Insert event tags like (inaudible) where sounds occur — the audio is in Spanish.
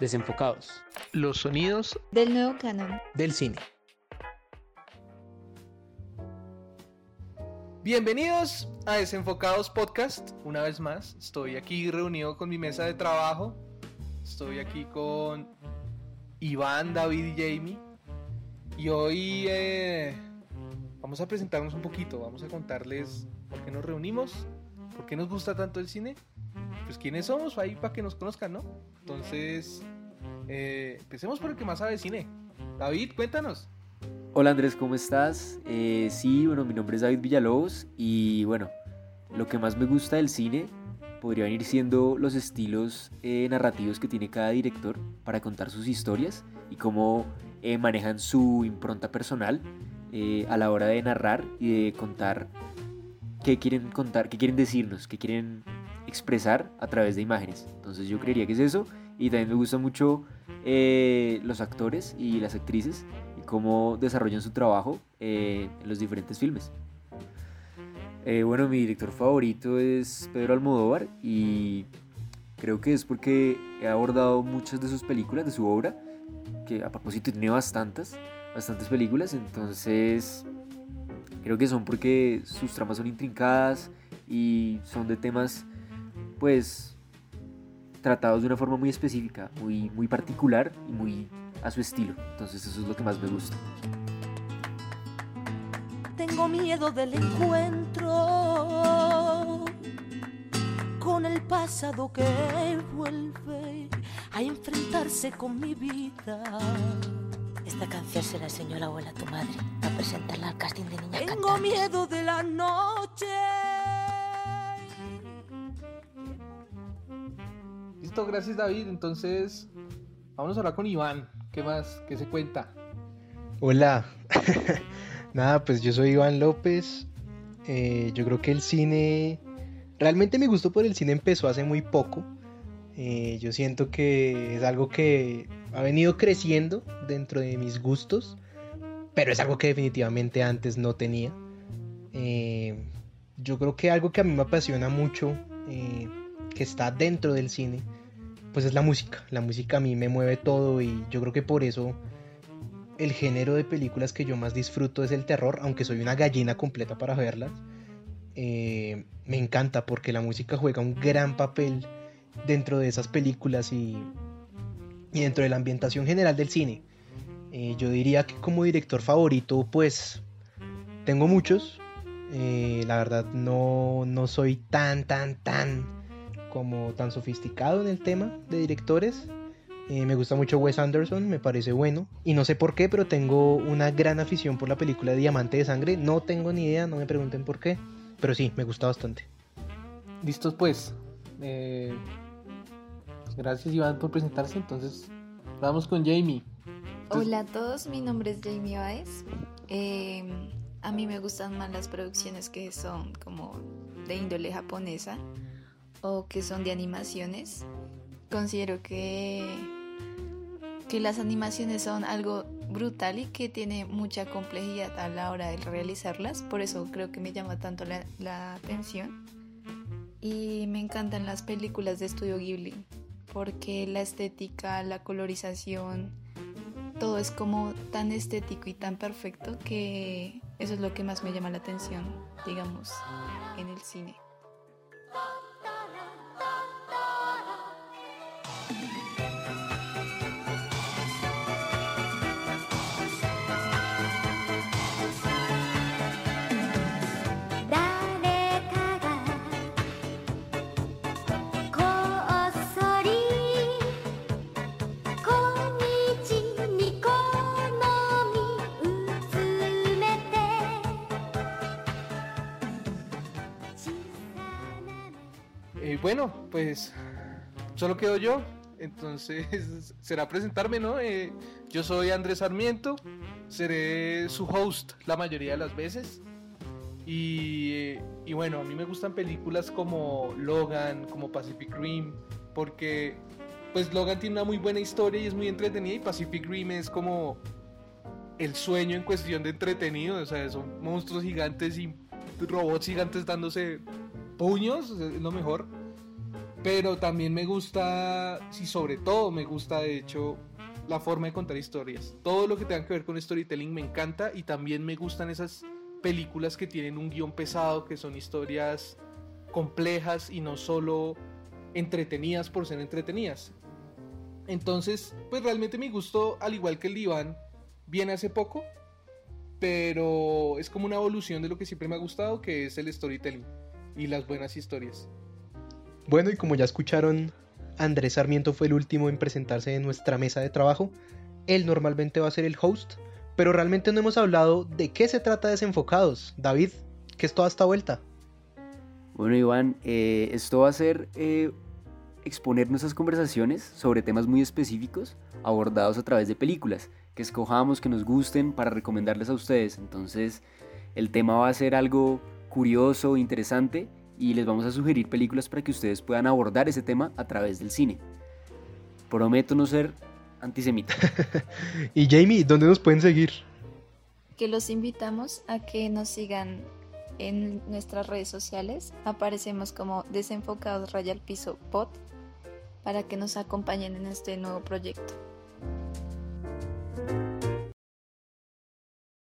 Desenfocados. Los sonidos del nuevo canon del cine. Bienvenidos a Desenfocados Podcast. Una vez más, estoy aquí reunido con mi mesa de trabajo. Estoy aquí con Iván, David y Jamie. Y hoy eh, vamos a presentarnos un poquito, vamos a contarles por qué nos reunimos, por qué nos gusta tanto el cine, pues quiénes somos ahí para que nos conozcan, ¿no? Entonces, eh, empecemos por el que más sabe cine. David, cuéntanos. Hola Andrés, ¿cómo estás? Eh, sí, bueno, mi nombre es David Villalobos y bueno, lo que más me gusta del cine podría venir siendo los estilos eh, narrativos que tiene cada director para contar sus historias y cómo manejan su impronta personal a la hora de narrar y de contar qué quieren contar, qué quieren decirnos, qué quieren expresar a través de imágenes. Entonces yo creería que es eso. Y también me gustan mucho eh, los actores y las actrices y cómo desarrollan su trabajo eh, en los diferentes filmes. Eh, bueno, mi director favorito es Pedro Almodóvar y creo que es porque he abordado muchas de sus películas, de su obra, que a propósito tiene bastantes, bastantes películas, entonces creo que son porque sus tramas son intrincadas y son de temas pues tratados de una forma muy específica, muy, muy particular y muy a su estilo. Entonces eso es lo que más me gusta. Tengo miedo del encuentro con el pasado que vuelve a enfrentarse con mi vida. Esta canción se la enseñó la abuela a tu madre a presentarla al casting de niña Tengo miedo de la noche gracias David. Entonces, vamos a hablar con Iván. ¿Qué más? ¿Qué se cuenta? Hola. (laughs) Nada, pues yo soy Iván López. Eh, yo creo que el cine... Realmente mi gusto por el cine empezó hace muy poco. Eh, yo siento que es algo que ha venido creciendo dentro de mis gustos, pero es algo que definitivamente antes no tenía. Eh, yo creo que algo que a mí me apasiona mucho, que está dentro del cine, pues es la música. La música a mí me mueve todo y yo creo que por eso el género de películas que yo más disfruto es el terror, aunque soy una gallina completa para verlas. Eh, me encanta porque la música juega un gran papel dentro de esas películas y, y dentro de la ambientación general del cine. Eh, yo diría que como director favorito, pues tengo muchos. Eh, la verdad no, no soy tan, tan, tan como tan sofisticado en el tema de directores. Eh, me gusta mucho Wes Anderson, me parece bueno. Y no sé por qué, pero tengo una gran afición por la película Diamante de Sangre. No tengo ni idea, no me pregunten por qué. Pero sí, me gusta bastante. Listos pues. Eh, gracias Iván por presentarse. Entonces, vamos con Jamie. Hola a todos, mi nombre es Jamie Baez. Em, a mí me gustan más las producciones que son como de índole japonesa o que son de animaciones. Considero que, que las animaciones son algo brutal y que tiene mucha complejidad a la hora de realizarlas, por eso creo que me llama tanto la, la atención. Y me encantan las películas de estudio Ghibli, porque la estética, la colorización, todo es como tan estético y tan perfecto que eso es lo que más me llama la atención, digamos, en el cine. Bueno, pues solo quedo yo. Entonces (laughs) será presentarme, ¿no? Eh, yo soy Andrés Sarmiento, seré su host la mayoría de las veces. Y, y, bueno, a mí me gustan películas como Logan, como Pacific Rim, porque pues Logan tiene una muy buena historia y es muy entretenida y Pacific Rim es como el sueño en cuestión de entretenido, o sea, son monstruos gigantes y robots gigantes dándose puños, es lo mejor. Pero también me gusta, sí, sobre todo me gusta de hecho la forma de contar historias. Todo lo que tenga que ver con storytelling me encanta y también me gustan esas películas que tienen un guion pesado, que son historias complejas y no solo entretenidas por ser entretenidas. Entonces, pues realmente mi gusto, al igual que el diván, viene hace poco, pero es como una evolución de lo que siempre me ha gustado, que es el storytelling y las buenas historias. Bueno, y como ya escucharon, Andrés Sarmiento fue el último en presentarse en nuestra mesa de trabajo. Él normalmente va a ser el host, pero realmente no hemos hablado de qué se trata Desenfocados. David, ¿qué es toda esta vuelta? Bueno, Iván, eh, esto va a ser eh, exponer nuestras conversaciones sobre temas muy específicos abordados a través de películas que escojamos, que nos gusten para recomendarles a ustedes. Entonces, el tema va a ser algo curioso, interesante y les vamos a sugerir películas para que ustedes puedan abordar ese tema a través del cine. Prometo no ser antisemita. (laughs) y Jamie, ¿dónde nos pueden seguir? Que los invitamos a que nos sigan en nuestras redes sociales. Aparecemos como Desenfocados Raya al Piso Pod para que nos acompañen en este nuevo proyecto.